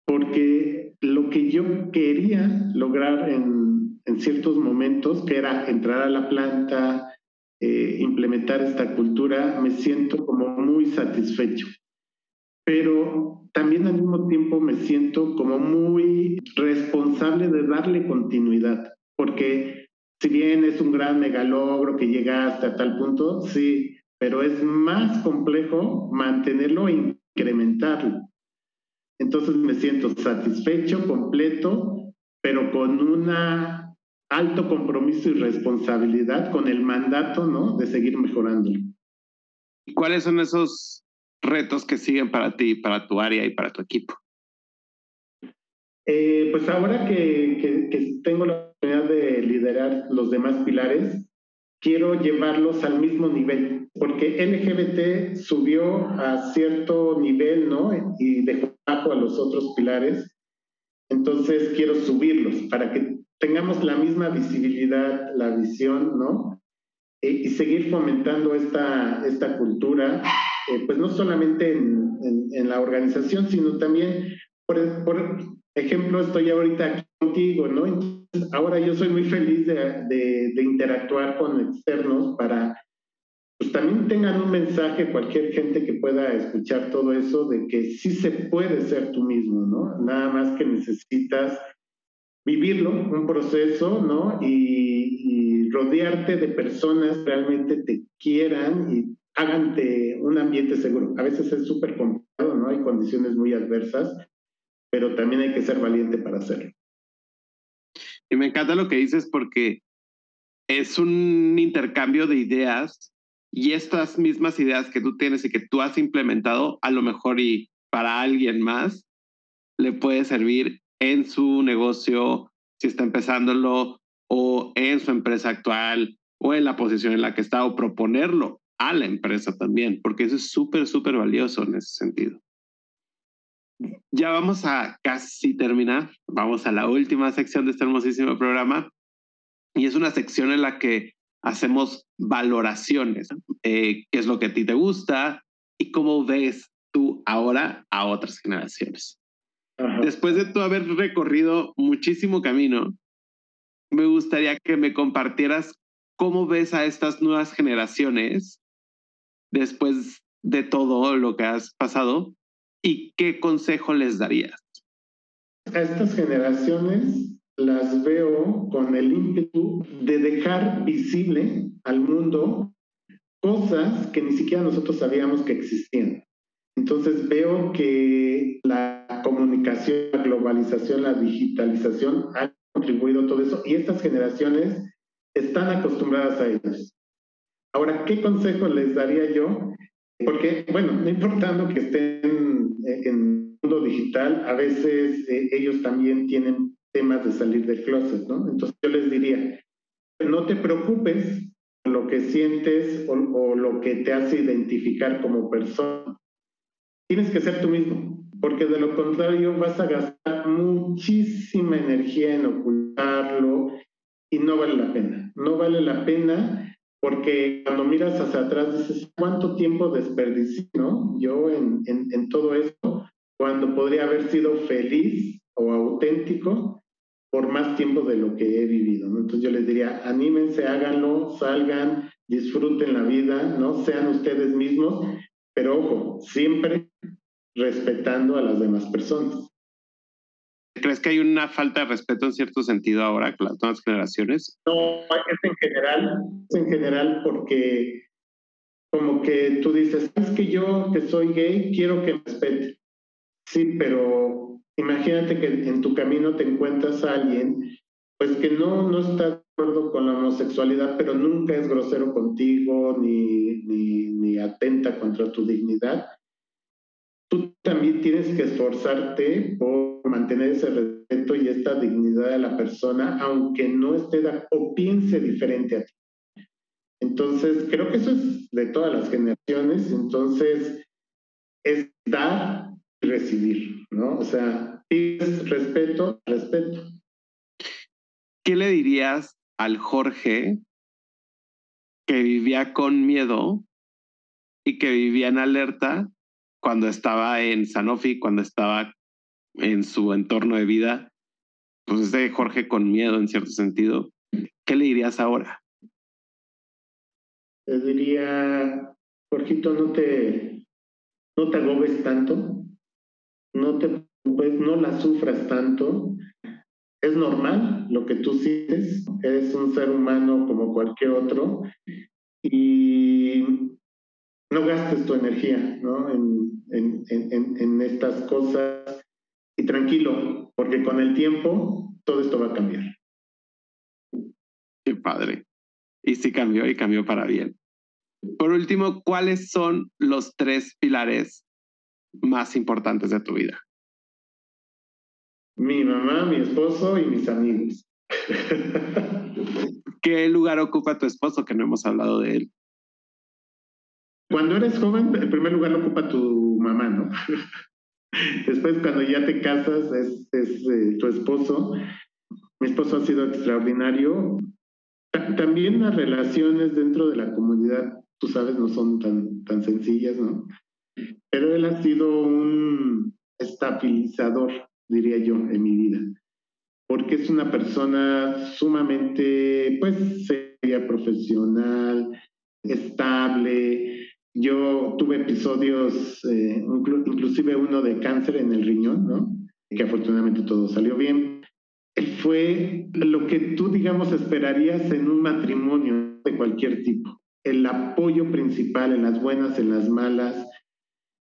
porque lo que yo quería lograr en, en ciertos momentos, que era entrar a la planta, eh, implementar esta cultura, me siento como muy satisfecho. Pero también al mismo tiempo me siento como muy responsable de darle continuidad, porque si bien es un gran megalogro que llega hasta tal punto, sí, pero es más complejo mantenerlo e incrementarlo. Entonces me siento satisfecho, completo, pero con un alto compromiso y responsabilidad con el mandato, ¿no? De seguir mejorándolo. ¿Y cuáles son esos retos que siguen para ti, para tu área y para tu equipo? Eh, pues ahora que, que, tengo la oportunidad de liderar los demás pilares, quiero llevarlos al mismo nivel, porque LGBT subió a cierto nivel, ¿no? Y dejó bajo a los otros pilares. Entonces quiero subirlos para que tengamos la misma visibilidad, la visión, ¿no? E, y seguir fomentando esta, esta cultura, eh, pues no solamente en, en, la organización, sino también, por, por, ejemplo, estoy ahorita aquí contigo, ¿no? Entonces, ahora yo soy muy feliz de, interactuar con externos para pues también tengan un mensaje, cualquier gente que pueda escuchar todo eso, de que sí se puede ser tú mismo, ¿no? Nada más que necesitas vivirlo, un proceso, ¿no? Y, rodearte de personas realmente te quieran y hágante un ambiente seguro. A veces es súper complicado, ¿no? Hay condiciones muy adversas, pero también hay que ser valiente para hacerlo. Y me encanta lo que dices porque es un intercambio de ideas y estas mismas ideas que tú tienes y que tú has implementado, a lo mejor y para alguien más, le puede servir en su negocio, si está empezándolo, o en su empresa actual, o en la posición en la que está, o proponerlo a la empresa también, porque eso es súper, súper valioso en ese sentido. Ya vamos a casi terminar, vamos a la última sección de este hermosísimo programa, y es una sección en la que hacemos valoraciones, eh, qué es lo que a ti te gusta y cómo ves tú ahora a otras generaciones. Después de tú haber recorrido muchísimo camino, me gustaría que me compartieras cómo ves a estas nuevas generaciones después de todo lo que has pasado y qué consejo les darías. A estas generaciones las veo con el ímpetu de dejar visible al mundo cosas que ni siquiera nosotros sabíamos que existían. Entonces veo que la comunicación, la globalización, la digitalización han contribuido a todo eso y estas generaciones están acostumbradas a ellos. Ahora, ¿qué consejo les daría yo? Porque, bueno, no importando que estén en el mundo digital, a veces eh, ellos también tienen temas de salir del closet, ¿no? Entonces yo les diría, no te preocupes por lo que sientes o, o lo que te hace identificar como persona tienes que ser tú mismo, porque de lo contrario vas a gastar muchísima energía en ocultarlo y no vale la pena. No vale la pena porque cuando miras hacia atrás dices, ¿cuánto tiempo desperdicié ¿no? yo en, en, en todo esto? Cuando podría haber sido feliz o auténtico por más tiempo de lo que he vivido. ¿no? Entonces yo les diría, anímense, háganlo, salgan, disfruten la vida, ¿no? Sean ustedes mismos, pero ojo, siempre respetando a las demás personas. ¿Crees que hay una falta de respeto en cierto sentido ahora con las nuevas generaciones? No, es en general, es en general porque como que tú dices, es que yo que soy gay quiero que me respete. Sí, pero imagínate que en tu camino te encuentras a alguien pues que no, no está de acuerdo con la homosexualidad, pero nunca es grosero contigo ni, ni, ni atenta contra tu dignidad tú también tienes que esforzarte por mantener ese respeto y esta dignidad de la persona, aunque no esté o piense diferente a ti. Entonces, creo que eso es de todas las generaciones, entonces es dar y recibir, ¿no? O sea, respeto, respeto. ¿Qué le dirías al Jorge que vivía con miedo y que vivía en alerta cuando estaba en Sanofi, cuando estaba en su entorno de vida, pues Jorge con miedo en cierto sentido. ¿Qué le dirías ahora? Le diría, Jorgito, no te, no te agobes tanto, no te pues, no la sufras tanto. Es normal lo que tú sientes, eres un ser humano como cualquier otro y no gastes tu energía ¿no? En, en, en, en, estas cosas y tranquilo, porque con el tiempo todo esto va a cambiar. Qué padre. Y sí cambió y cambió para bien. Por último, ¿cuáles son los tres pilares más importantes de tu vida? Mi mamá, mi esposo y mis amigos. ¿Qué lugar ocupa tu esposo que no hemos hablado de él? Cuando eres joven, el primer lugar lo ocupa tu mamá, ¿no? Después, cuando ya te casas, es, eh, tu esposo. Mi esposo ha sido extraordinario. También las relaciones dentro de la comunidad, tú sabes, no son tan, tan sencillas, ¿no? Pero él ha sido un estabilizador, diría yo, en mi vida, porque es una persona sumamente, pues, seria, profesional, estable. Yo tuve episodios, eh, inclusive uno de cáncer en el riñón, ¿no? Que afortunadamente todo salió bien. Fue lo que tú, digamos, esperarías en un matrimonio de cualquier tipo. El apoyo principal en las buenas, en las malas.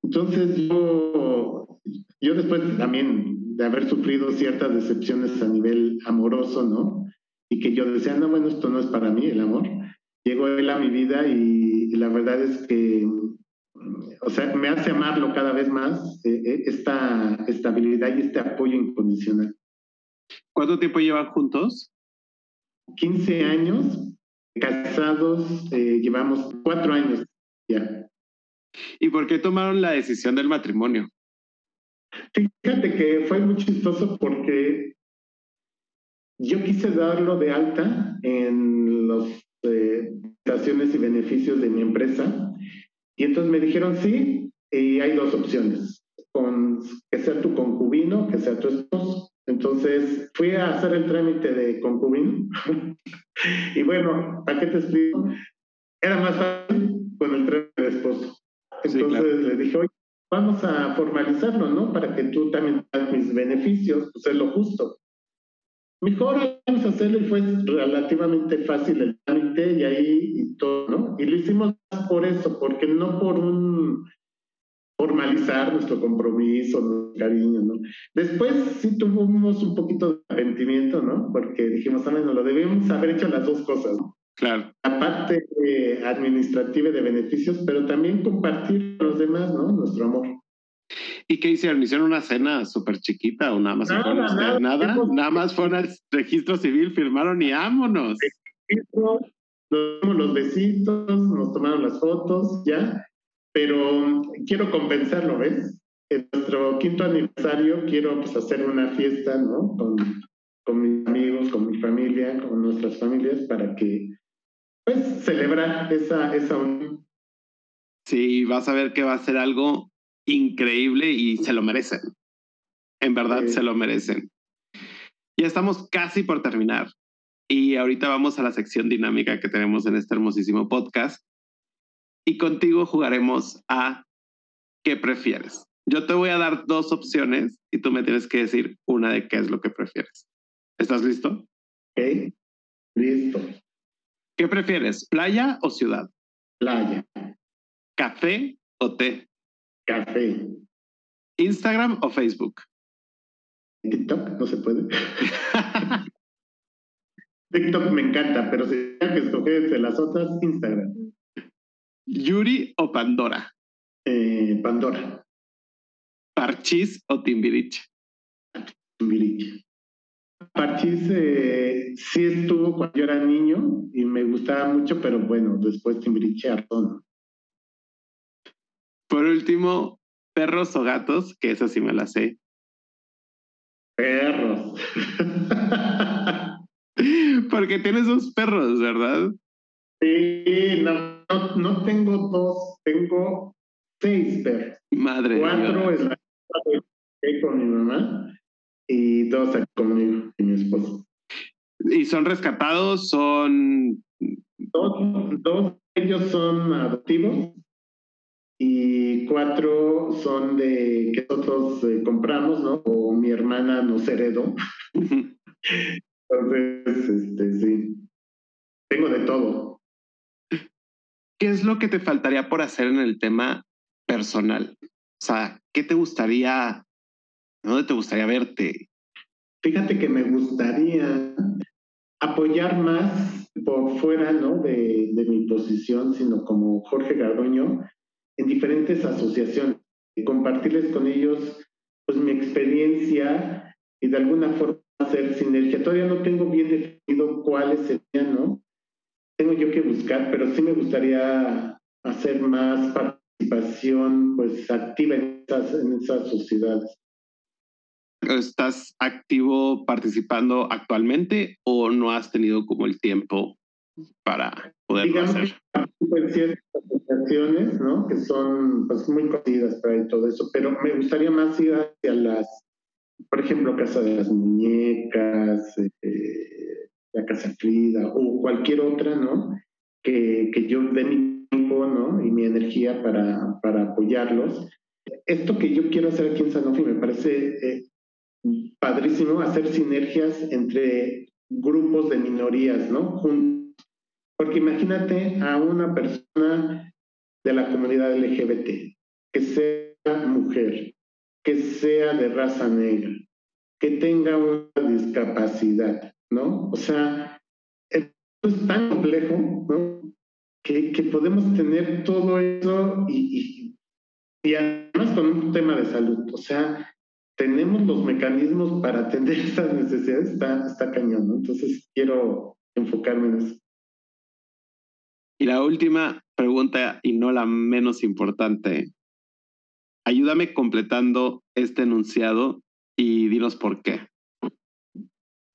Entonces yo, yo después también de haber sufrido ciertas decepciones a nivel amoroso, ¿no? Y que yo decía, no, bueno, esto no es para mí el amor llegó él a mi vida y, la verdad es que, o sea, me hace amarlo cada vez más, eh, eh, esta estabilidad y este apoyo incondicional. ¿Cuánto tiempo llevan juntos? 15 años, casados, eh, llevamos cuatro años ya. ¿Y por qué tomaron la decisión del matrimonio? Fíjate que fue muy chistoso porque yo quise darlo de alta en los prestaciones y beneficios de mi empresa. Y entonces me dijeron sí, y hay dos opciones, con, que sea tu concubino, que sea tu esposo. Entonces fui a hacer el trámite de concubino. y bueno, ¿para qué te explico? Era más fácil con el trámite de esposo. Entonces le dije, oye, vamos a formalizarlo, ¿no? Para que tú también tengas mis beneficios, pues es lo justo. Mejor vamos a hacerlo y fue relativamente fácil el trámite y ahí y todo, ¿no? Y lo hicimos por eso, porque no por un formalizar nuestro compromiso, nuestro cariño, ¿no? Después sí tuvimos un poquito de arrepentimiento, ¿no? Porque dijimos, ah, bueno, lo debemos haber hecho las dos cosas, ¿no? Claro. La parte eh, administrativa de beneficios, pero también compartir con los demás, ¿no? Nuestro amor. ¿Y qué hicieron? ¿Hicieron una cena súper chiquita o nada más? Nada, nada, nada, nada más fueron al registro civil, firmaron y vámonos. Nos dimos los besitos, nos tomaron las fotos, ya. Pero quiero compensarlo, ¿ves? En nuestro quinto aniversario quiero pues, hacer una fiesta, ¿no? Con, con mis amigos, con mi familia, con nuestras familias, para que, pues, celebrar esa, esa unión. Sí, vas a ver que va a ser algo increíble y se lo merecen. En verdad se lo merecen. Ya estamos casi por terminar y ahorita vamos a la sección dinámica que tenemos en este hermosísimo podcast y contigo jugaremos a ¿qué prefieres? Yo te voy a dar dos opciones y tú me tienes que decir una de qué es lo que prefieres. ¿Estás listo? Ok, listo. ¿Qué prefieres, playa o ciudad? Playa. ¿Café o té? Café. ¿Instagram o Facebook? TikTok, no se puede. TikTok me encanta, pero si hay que escoger de las otras, Instagram. ¿Yuri o Pandora? Eh, Pandora. ¿Parchís o Timbiriche? Timbiriche. Parchís eh, sí estuvo cuando yo era niño y me gustaba mucho, pero bueno, después Timbiriche Artón. Por último, perros o gatos, que eso sí me la sé. Perros. Porque tienes dos perros, ¿verdad? Sí, no, no, tengo dos, tengo seis perros. Madre Cuatro es la con mi mamá y dos aquí conmigo y mi esposo. ¿Y son rescatados? ¿Son...? Dos, dos ellos son adoptivos y cuatro son de que nosotros eh, compramos, ¿no? O mi hermana nos heredó. Entonces, este, sí, tengo de todo. ¿Qué es lo que te faltaría por hacer en el tema personal? O sea, ¿qué te gustaría, dónde te gustaría verte? Fíjate que me gustaría apoyar más por fuera ¿no? de, de mi posición, sino como Jorge Gardoño, en diferentes asociaciones, compartirles con ellos pues mi experiencia y de alguna forma hacer sinergia. Todavía no tengo bien definido cuáles serían, ¿no? Tengo yo que buscar, pero sí me gustaría hacer más participación pues activa en esas, en esas sociedades. ¿Estás activo participando actualmente o no has tenido como el tiempo para poderlo hacer? En ciertas asociaciones, ¿no? Que son pues, muy conocidas para todo eso, pero me gustaría más ir hacia las, por ejemplo, Casa de las Muñecas, eh, la Casa Frida o cualquier otra, ¿no? Que, que yo dé mi tiempo, ¿no? Y mi energía para, para apoyarlos. Esto que yo quiero hacer aquí en Sanofi me parece eh, padrísimo, hacer sinergias entre grupos de minorías, ¿no? Porque imagínate a una persona de la comunidad LGBT que sea mujer, que sea de raza negra, que tenga una discapacidad, ¿no? O sea, esto es tan complejo, ¿no? Que, podemos tener todo eso y además con un tema de salud. O sea, tenemos los mecanismos para atender estas necesidades, está, está cañón, ¿no? Entonces quiero enfocarme en eso. Y la última pregunta, y no la menos importante, ayúdame completando este enunciado y dinos por qué.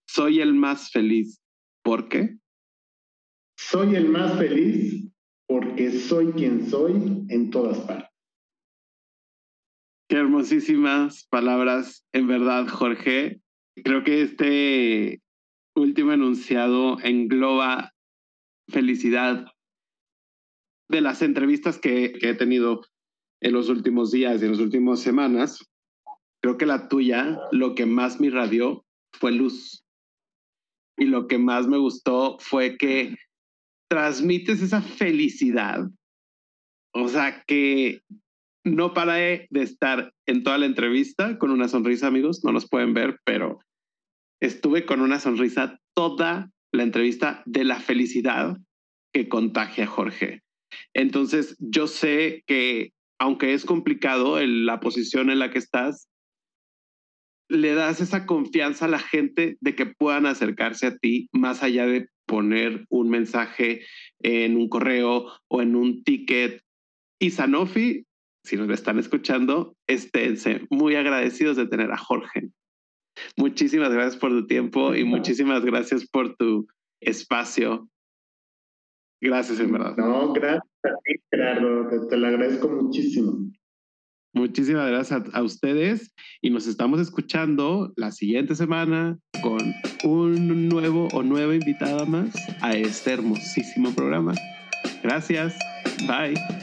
Soy el más feliz. ¿Por qué? Soy el más feliz porque soy quien soy en todas partes. Qué hermosísimas palabras, en verdad, Jorge. Creo que este último enunciado engloba felicidad. De las entrevistas que, he tenido en los últimos días y en las últimas semanas, creo que la tuya, lo que más me irradió fue luz. Y lo que más me gustó fue que transmites esa felicidad. O sea, que no paré de estar en toda la entrevista con una sonrisa, amigos, no nos pueden ver, pero estuve con una sonrisa toda la entrevista de la felicidad que contagia a Jorge. Entonces, yo sé que aunque es complicado la posición en la que estás, le das esa confianza a la gente de que puedan acercarse a ti más allá de poner un mensaje en un correo o en un ticket. Y Sanofi si nos están escuchando, esténse muy agradecidos de tener a Jorge. Muchísimas gracias por tu tiempo y muchísimas gracias por tu espacio. Gracias, en verdad. No, gracias a ti, Gerardo. Te, lo agradezco muchísimo. Muchísimas gracias a, a, ustedes y nos estamos escuchando la siguiente semana con un nuevo o nueva invitada más a este hermosísimo programa. Gracias. Bye.